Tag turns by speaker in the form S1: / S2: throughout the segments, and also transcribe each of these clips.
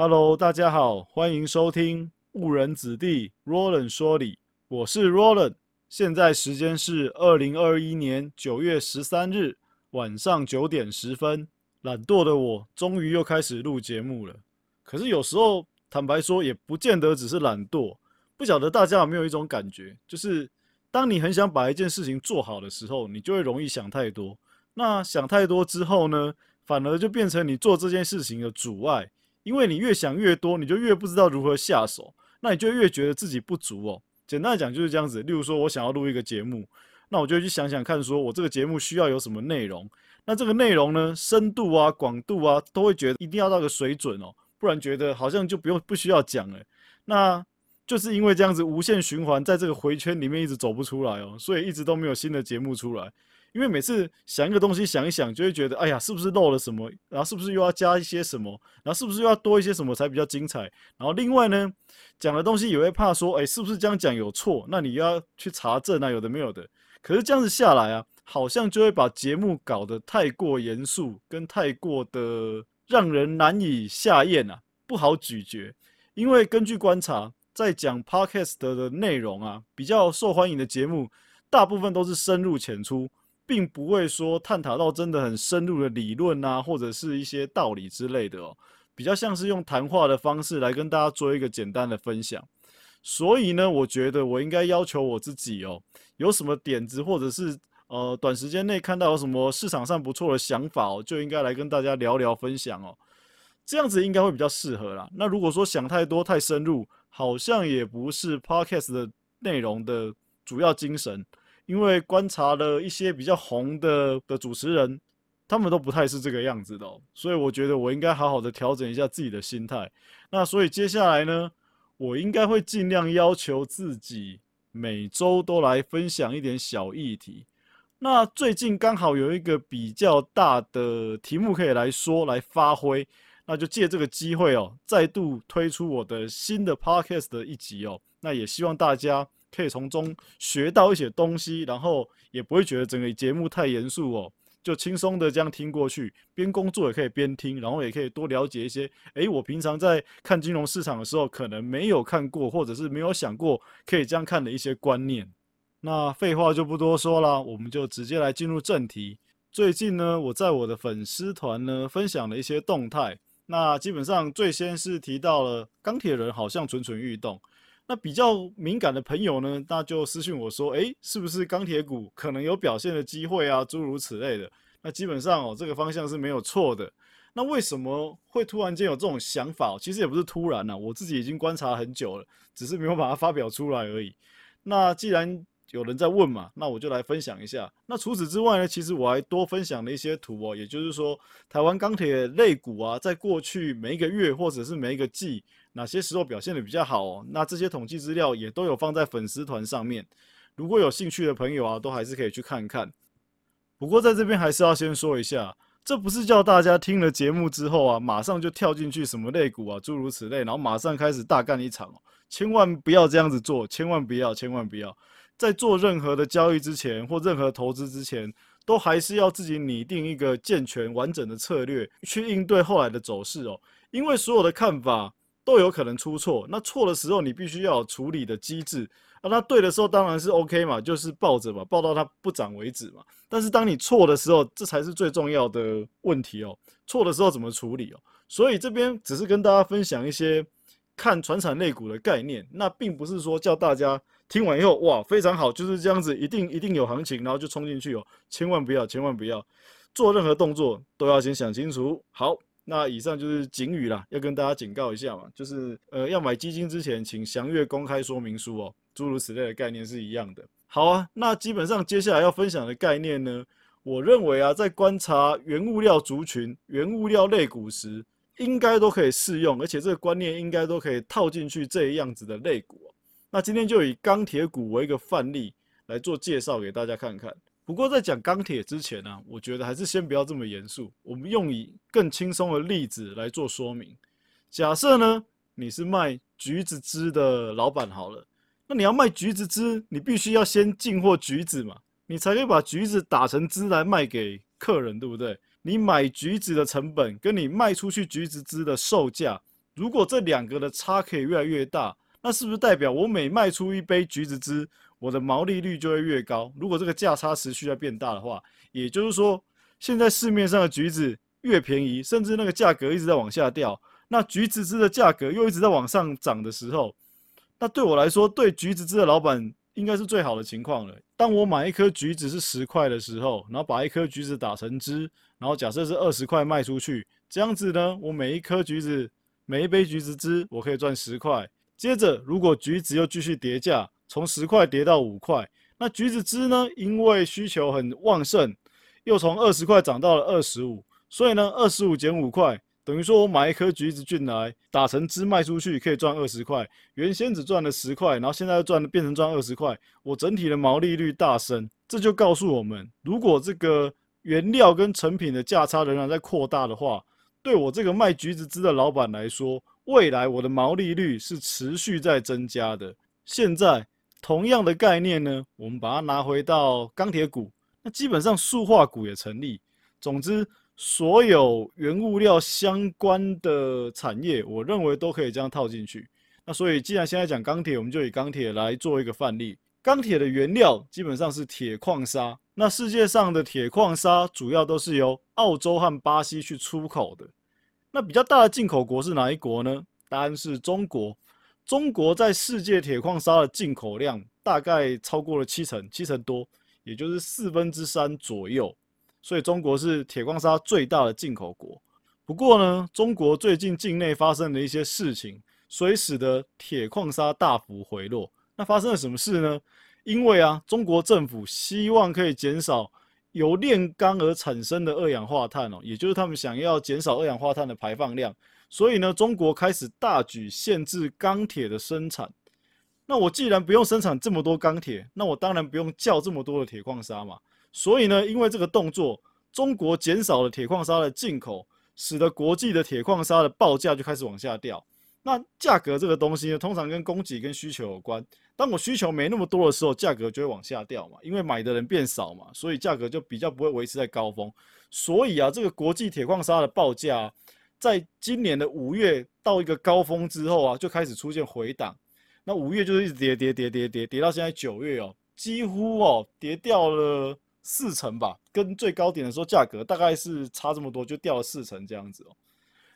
S1: Hello，大家好，欢迎收听误人子弟 Roland 说理，我是 Roland。现在时间是二零二一年九月十三日晚上九点十分。懒惰的我终于又开始录节目了。可是有时候，坦白说，也不见得只是懒惰。不晓得大家有没有一种感觉，就是当你很想把一件事情做好的时候，你就会容易想太多。那想太多之后呢，反而就变成你做这件事情的阻碍。因为你越想越多，你就越不知道如何下手，那你就越觉得自己不足哦。简单来讲就是这样子。例如说，我想要录一个节目，那我就去想想看，说我这个节目需要有什么内容。那这个内容呢，深度啊、广度啊，都会觉得一定要到个水准哦，不然觉得好像就不用不需要讲了。那就是因为这样子无限循环，在这个回圈里面一直走不出来哦，所以一直都没有新的节目出来。因为每次想一个东西想一想，就会觉得哎呀，是不是漏了什么？然后是不是又要加一些什么？然后是不是又要多一些什么才比较精彩？然后另外呢，讲的东西也会怕说，哎，是不是这样讲有错？那你要去查证啊，有的没有的。可是这样子下来啊，好像就会把节目搞得太过严肃，跟太过的让人难以下咽啊，不好咀嚼。因为根据观察，在讲 podcast 的内容啊，比较受欢迎的节目，大部分都是深入浅出。并不会说探讨到真的很深入的理论啊，或者是一些道理之类的哦，比较像是用谈话的方式来跟大家做一个简单的分享。所以呢，我觉得我应该要求我自己哦，有什么点子或者是呃短时间内看到有什么市场上不错的想法哦，就应该来跟大家聊聊分享哦，这样子应该会比较适合啦。那如果说想太多太深入，好像也不是 podcast 的内容的主要精神。因为观察了一些比较红的的主持人，他们都不太是这个样子的，所以我觉得我应该好好的调整一下自己的心态。那所以接下来呢，我应该会尽量要求自己每周都来分享一点小议题。那最近刚好有一个比较大的题目可以来说来发挥，那就借这个机会哦，再度推出我的新的 podcast 的一集哦。那也希望大家。可以从中学到一些东西，然后也不会觉得整个节目太严肃哦，就轻松的这样听过去，边工作也可以边听，然后也可以多了解一些，诶，我平常在看金融市场的时候可能没有看过，或者是没有想过可以这样看的一些观念。那废话就不多说了，我们就直接来进入正题。最近呢，我在我的粉丝团呢分享了一些动态，那基本上最先是提到了钢铁人好像蠢蠢欲动。那比较敏感的朋友呢，那就私信我说，诶，是不是钢铁股可能有表现的机会啊？诸如此类的。那基本上哦，这个方向是没有错的。那为什么会突然间有这种想法？其实也不是突然呐，我自己已经观察很久了，只是没有把它发表出来而已。那既然有人在问嘛，那我就来分享一下。那除此之外呢，其实我还多分享了一些图哦，也就是说，台湾钢铁类股啊，在过去每一个月或者是每一个季。哪些时候表现的比较好？哦？那这些统计资料也都有放在粉丝团上面，如果有兴趣的朋友啊，都还是可以去看看。不过在这边还是要先说一下，这不是叫大家听了节目之后啊，马上就跳进去什么类股啊，诸如此类，然后马上开始大干一场哦，千万不要这样子做，千万不要，千万不要，在做任何的交易之前或任何投资之前，都还是要自己拟定一个健全完整的策略去应对后来的走势哦，因为所有的看法。都有可能出错，那错的时候你必须要处理的机制啊。那对的时候当然是 OK 嘛，就是抱着嘛，抱到它不涨为止嘛。但是当你错的时候，这才是最重要的问题哦。错的时候怎么处理哦？所以这边只是跟大家分享一些看传产类股的概念，那并不是说叫大家听完以后哇非常好，就是这样子，一定一定有行情，然后就冲进去哦。千万不要，千万不要做任何动作都要先想清楚。好。那以上就是警语啦，要跟大家警告一下嘛，就是呃要买基金之前，请详阅公开说明书哦，诸如此类的概念是一样的。好啊，那基本上接下来要分享的概念呢，我认为啊，在观察原物料族群、原物料类股时，应该都可以适用，而且这个观念应该都可以套进去这样子的类股。那今天就以钢铁股为一个范例来做介绍给大家看看。不过在讲钢铁之前呢，我觉得还是先不要这么严肃，我们用以更轻松的例子来做说明。假设呢，你是卖橘子汁的老板好了，那你要卖橘子汁，你必须要先进货橘子嘛，你才可以把橘子打成汁来卖给客人，对不对？你买橘子的成本跟你卖出去橘子汁的售价，如果这两个的差可以越来越大，那是不是代表我每卖出一杯橘子汁，我的毛利率就会越高？如果这个价差持续在变大的话，也就是说，现在市面上的橘子越便宜，甚至那个价格一直在往下掉，那橘子汁的价格又一直在往上涨的时候，那对我来说，对橘子汁的老板应该是最好的情况了。当我买一颗橘子是十块的时候，然后把一颗橘子打成汁，然后假设是二十块卖出去，这样子呢，我每一颗橘子、每一杯橘子汁，我可以赚十块。接着，如果橘子又继续跌价，从十块跌到五块，那橘子汁呢？因为需求很旺盛，又从二十块涨到了二十五，所以呢，二十五减五块，等于说我买一颗橘子进来，打成汁卖出去可以赚二十块。原先只赚了十块，然后现在又赚变成赚二十块，我整体的毛利率大升。这就告诉我们，如果这个原料跟成品的价差仍然在扩大的话，对我这个卖橘子汁的老板来说，未来我的毛利率是持续在增加的。现在同样的概念呢，我们把它拿回到钢铁股，那基本上塑化股也成立。总之，所有原物料相关的产业，我认为都可以这样套进去。那所以，既然现在讲钢铁，我们就以钢铁来做一个范例。钢铁的原料基本上是铁矿砂，那世界上的铁矿砂主要都是由澳洲和巴西去出口的。那比较大的进口国是哪一国呢？答案是中国。中国在世界铁矿砂的进口量大概超过了七成，七成多，也就是四分之三左右。所以中国是铁矿砂最大的进口国。不过呢，中国最近境内发生了一些事情，所以使得铁矿砂大幅回落。那发生了什么事呢？因为啊，中国政府希望可以减少。由炼钢而产生的二氧化碳哦，也就是他们想要减少二氧化碳的排放量，所以呢，中国开始大举限制钢铁的生产。那我既然不用生产这么多钢铁，那我当然不用叫这么多的铁矿砂嘛。所以呢，因为这个动作，中国减少了铁矿砂的进口，使得国际的铁矿砂的报价就开始往下掉。那价格这个东西呢，通常跟供给跟需求有关。当我需求没那么多的时候，价格就会往下掉嘛，因为买的人变少嘛，所以价格就比较不会维持在高峰。所以啊，这个国际铁矿砂的报价，在今年的五月到一个高峰之后啊，就开始出现回档。那五月就是一直跌跌跌跌跌跌到现在九月哦，几乎哦跌掉了四成吧，跟最高点的时候价格大概是差这么多，就掉了四成这样子哦。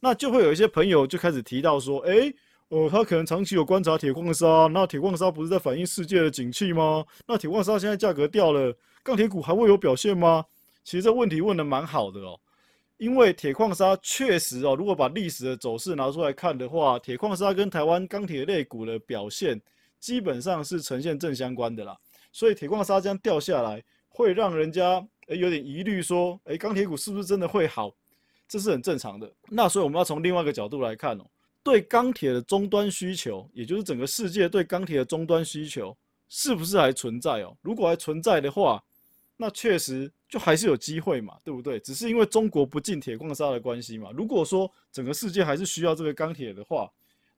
S1: 那就会有一些朋友就开始提到说，哎。哦，他可能长期有观察铁矿砂，那铁矿砂不是在反映世界的景气吗？那铁矿砂现在价格掉了，钢铁股还会有表现吗？其实这问题问的蛮好的哦，因为铁矿砂确实哦，如果把历史的走势拿出来看的话，铁矿砂跟台湾钢铁类股的表现基本上是呈现正相关的啦。所以铁矿砂这样掉下来，会让人家诶有点疑虑，说诶钢铁股是不是真的会好？这是很正常的。那所以我们要从另外一个角度来看哦。对钢铁的终端需求，也就是整个世界对钢铁的终端需求，是不是还存在哦？如果还存在的话，那确实就还是有机会嘛，对不对？只是因为中国不进铁矿砂的关系嘛。如果说整个世界还是需要这个钢铁的话，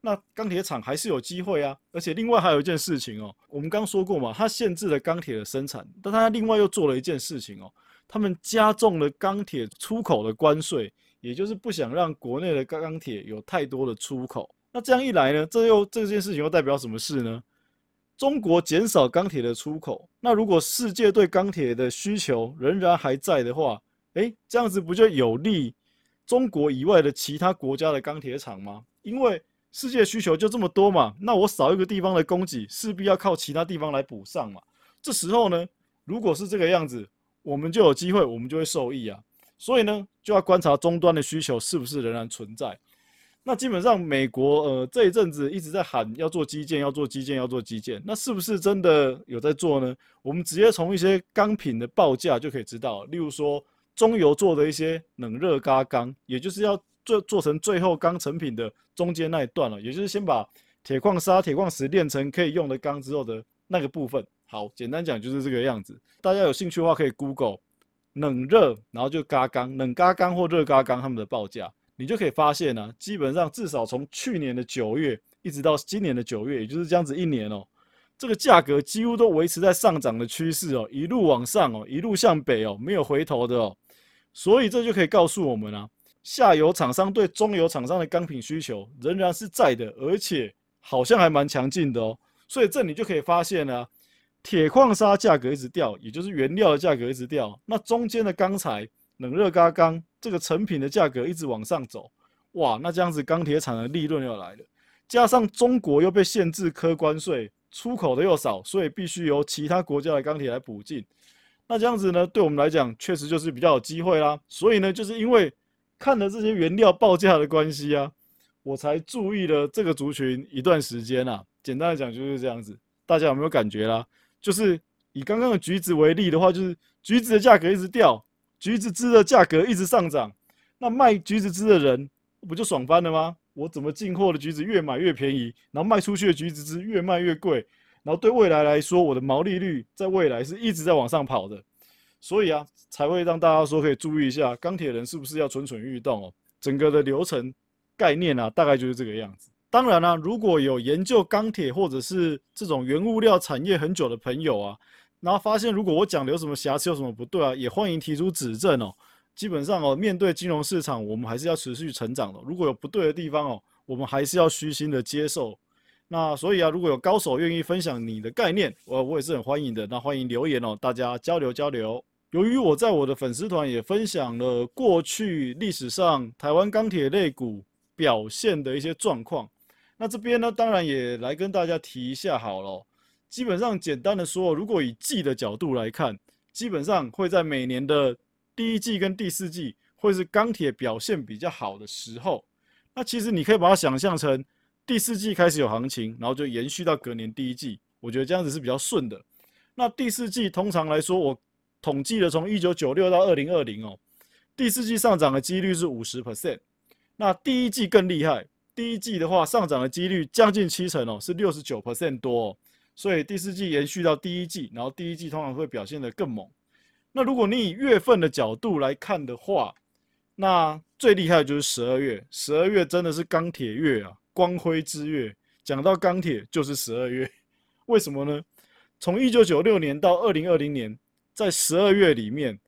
S1: 那钢铁厂还是有机会啊。而且另外还有一件事情哦，我们刚说过嘛，它限制了钢铁的生产，但它另外又做了一件事情哦，他们加重了钢铁出口的关税。也就是不想让国内的钢铁有太多的出口，那这样一来呢，这又这件事情又代表什么事呢？中国减少钢铁的出口，那如果世界对钢铁的需求仍然还在的话，诶，这样子不就有利中国以外的其他国家的钢铁厂吗？因为世界需求就这么多嘛，那我少一个地方的供给，势必要靠其他地方来补上嘛。这时候呢，如果是这个样子，我们就有机会，我们就会受益啊。所以呢，就要观察终端的需求是不是仍然存在。那基本上，美国呃这一阵子一直在喊要做基建，要做基建，要做基建。那是不是真的有在做呢？我们直接从一些钢品的报价就可以知道。例如说，中油做的一些冷热轧钢，也就是要做做成最后钢成品的中间那一段了，也就是先把铁矿砂、铁矿石炼成可以用的钢之后的那个部分。好，简单讲就是这个样子。大家有兴趣的话，可以 Google。冷热，然后就嘎钢，冷嘎钢或热嘎钢，他们的报价，你就可以发现呢，基本上至少从去年的九月一直到今年的九月，也就是这样子一年哦，这个价格几乎都维持在上涨的趋势哦，一路往上哦，一路向北哦，没有回头的哦，所以这就可以告诉我们啊，下游厂商对中游厂商的钢品需求仍然是在的，而且好像还蛮强劲的哦。所以这你就可以发现呢，铁矿砂价格一直掉，也就是原料的价格一直掉，那中间的钢材、冷热轧钢这个成品的价格一直往上走，哇，那这样子钢铁厂的利润要来了。加上中国又被限制科关税，出口的又少，所以必须由其他国家的钢铁来补进。那这样子呢，对我们来讲确实就是比较有机会啦。所以呢，就是因为看了这些原料报价的关系啊，我才注意了这个族群一段时间啊。简单的讲就是这样子，大家有没有感觉啦？就是以刚刚的橘子为例的话，就是橘子的价格一直掉，橘子汁的价格一直上涨，那卖橘子汁的人不就爽翻了吗？我怎么进货的橘子越买越便宜，然后卖出去的橘子汁越卖越贵，然后对未来来说，我的毛利率在未来是一直在往上跑的，所以啊，才会让大家说可以注意一下钢铁人是不是要蠢蠢欲动哦。整个的流程概念啊，大概就是这个样子。当然啦，如果有研究钢铁或者是这种原物料产业很久的朋友啊，然后发现如果我讲的有什么瑕疵、有什么不对啊，也欢迎提出指正哦。基本上哦，面对金融市场，我们还是要持续成长的。如果有不对的地方哦，我们还是要虚心的接受。那所以啊，如果有高手愿意分享你的概念，我我也是很欢迎的。那欢迎留言哦，大家交流交流。由于我在我的粉丝团也分享了过去历史上台湾钢铁类股表现的一些状况，那这边呢，当然也来跟大家提一下好了。基本上简单的说，如果以季的角度来看，基本上会在每年的。第一季跟第四季会是钢铁表现比较好的时候，那其实你可以把它想象成第四季开始有行情，然后就延续到隔年第一季，我觉得这样子是比较顺的。那第四季通常来说，我统计了从一九九六到二零二零哦，第四季上涨的几率是五十 percent，那第一季更厉害，第一季的话上涨的几率将近七成哦，是六十九 percent 多，哦所以第四季延续到第一季，然后第一季通常会表现得更猛。那如果你以月份的角度来看的话，那最厉害的就是十二月。十二月真的是钢铁月啊，光辉之月。讲到钢铁，就是十二月。为什么呢？从一九九六年到二零二零年，在十二月里面，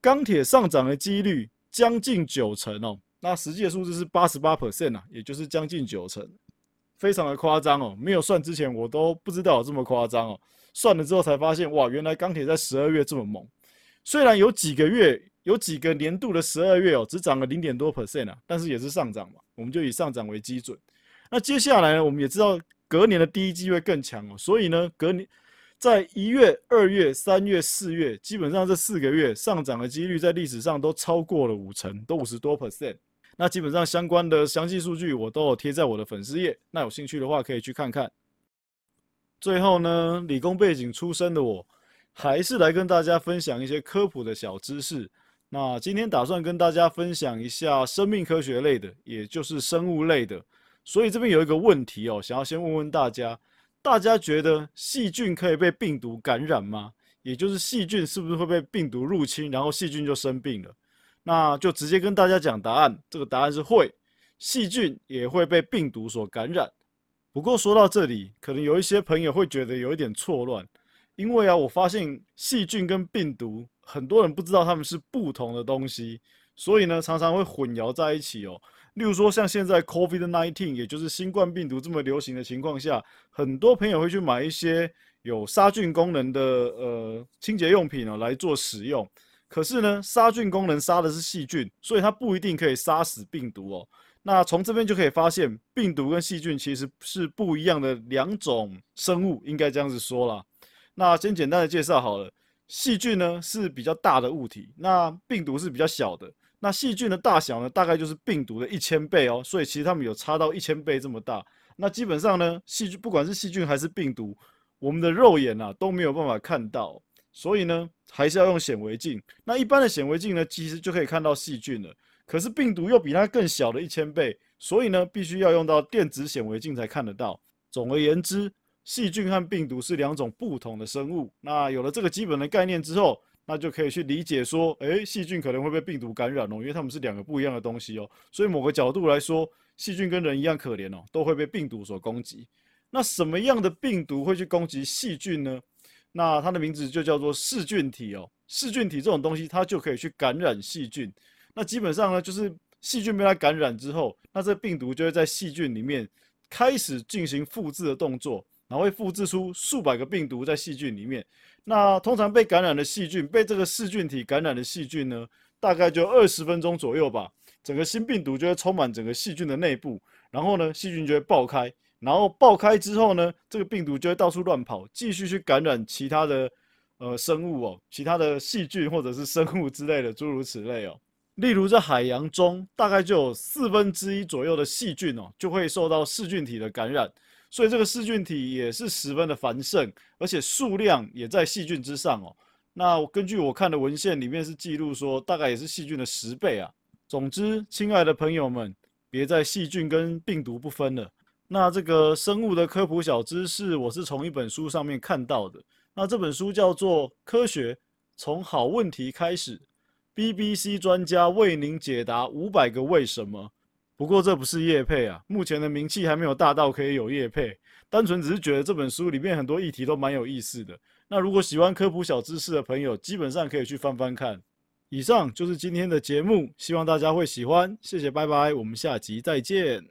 S1: 钢铁上涨的几率将近九成哦。那实际的数字是八十八 percent 啊，也就是将近九成，非常的夸张哦。没有算之前，我都不知道有这么夸张哦。算了之后才发现，哇，原来钢铁在十二月这么猛。虽然有几个月、有几个年度的十二月哦，只涨了零点多 percent 啊，但是也是上涨嘛，我们就以上涨为基准。那接下来呢，我们也知道隔年的第一季会更强哦，所以呢，隔年在一月、二月、三月、四月，基本上这四个月上涨的几率在历史上都超过了五成，都五十多 percent。那基本上相关的详细数据我都有贴在我的粉丝页，那有兴趣的话可以去看看。最后呢，理工背景出身的我。还是来跟大家分享一些科普的小知识。那今天打算跟大家分享一下生命科学类的，也就是生物类的。所以这边有一个问题哦，想要先问问大家：大家觉得细菌可以被病毒感染吗？也就是细菌是不是会被病毒入侵，然后细菌就生病了？那就直接跟大家讲答案，这个答案是会，细菌也会被病毒所感染。不过说到这里，可能有一些朋友会觉得有一点错乱。因为啊，我发现细菌跟病毒，很多人不知道它们是不同的东西，所以呢，常常会混淆在一起哦。例如说，像现在 COVID-19，也就是新冠病毒这么流行的情况下，很多朋友会去买一些有杀菌功能的呃清洁用品哦来做使用。可是呢，杀菌功能杀的是细菌，所以它不一定可以杀死病毒哦。那从这边就可以发现，病毒跟细菌其实是不一样的两种生物，应该这样子说啦。那先简单的介绍好了，细菌呢是比较大的物体，那病毒是比较小的。那细菌的大小呢，大概就是病毒的一千倍哦，所以其实它们有差到一千倍这么大。那基本上呢，细菌不管是细菌还是病毒，我们的肉眼啊都没有办法看到，所以呢还是要用显微镜。那一般的显微镜呢，其实就可以看到细菌了。可是病毒又比它更小的一千倍，所以呢必须要用到电子显微镜才看得到。总而言之。细菌和病毒是两种不同的生物。那有了这个基本的概念之后，那就可以去理解说，诶，细菌可能会被病毒感染哦，因为它们是两个不一样的东西哦。所以某个角度来说，细菌跟人一样可怜哦，都会被病毒所攻击。那什么样的病毒会去攻击细菌呢？那它的名字就叫做噬菌体哦。噬菌体这种东西，它就可以去感染细菌。那基本上呢，就是细菌被它感染之后，那这病毒就会在细菌里面开始进行复制的动作，然后会复制出数百个病毒在细菌里面。那通常被感染的细菌，被这个噬菌体感染的细菌呢，大概就二十分钟左右吧，整个新病毒就会充满整个细菌的内部，然后呢，细菌就会爆开，然后爆开之后呢，这个病毒就会到处乱跑，继续去感染其他的呃生物哦，其他的细菌或者是生物之类的，诸如此类哦。例如在海洋中，大概就有四分之一左右的细菌哦，就会受到噬菌体的感染，所以这个噬菌体也是十分的繁盛，而且数量也在细菌之上哦。那根据我看的文献里面是记录说，大概也是细菌的十倍啊。总之，亲爱的朋友们，别再细菌跟病毒不分了。那这个生物的科普小知识，我是从一本书上面看到的。那这本书叫做《科学从好问题开始》。BBC 专家为您解答五百个为什么。不过这不是叶配啊，目前的名气还没有大到可以有叶配，单纯只是觉得这本书里面很多议题都蛮有意思的。那如果喜欢科普小知识的朋友，基本上可以去翻翻看。以上就是今天的节目，希望大家会喜欢。谢谢，拜拜，我们下集再见。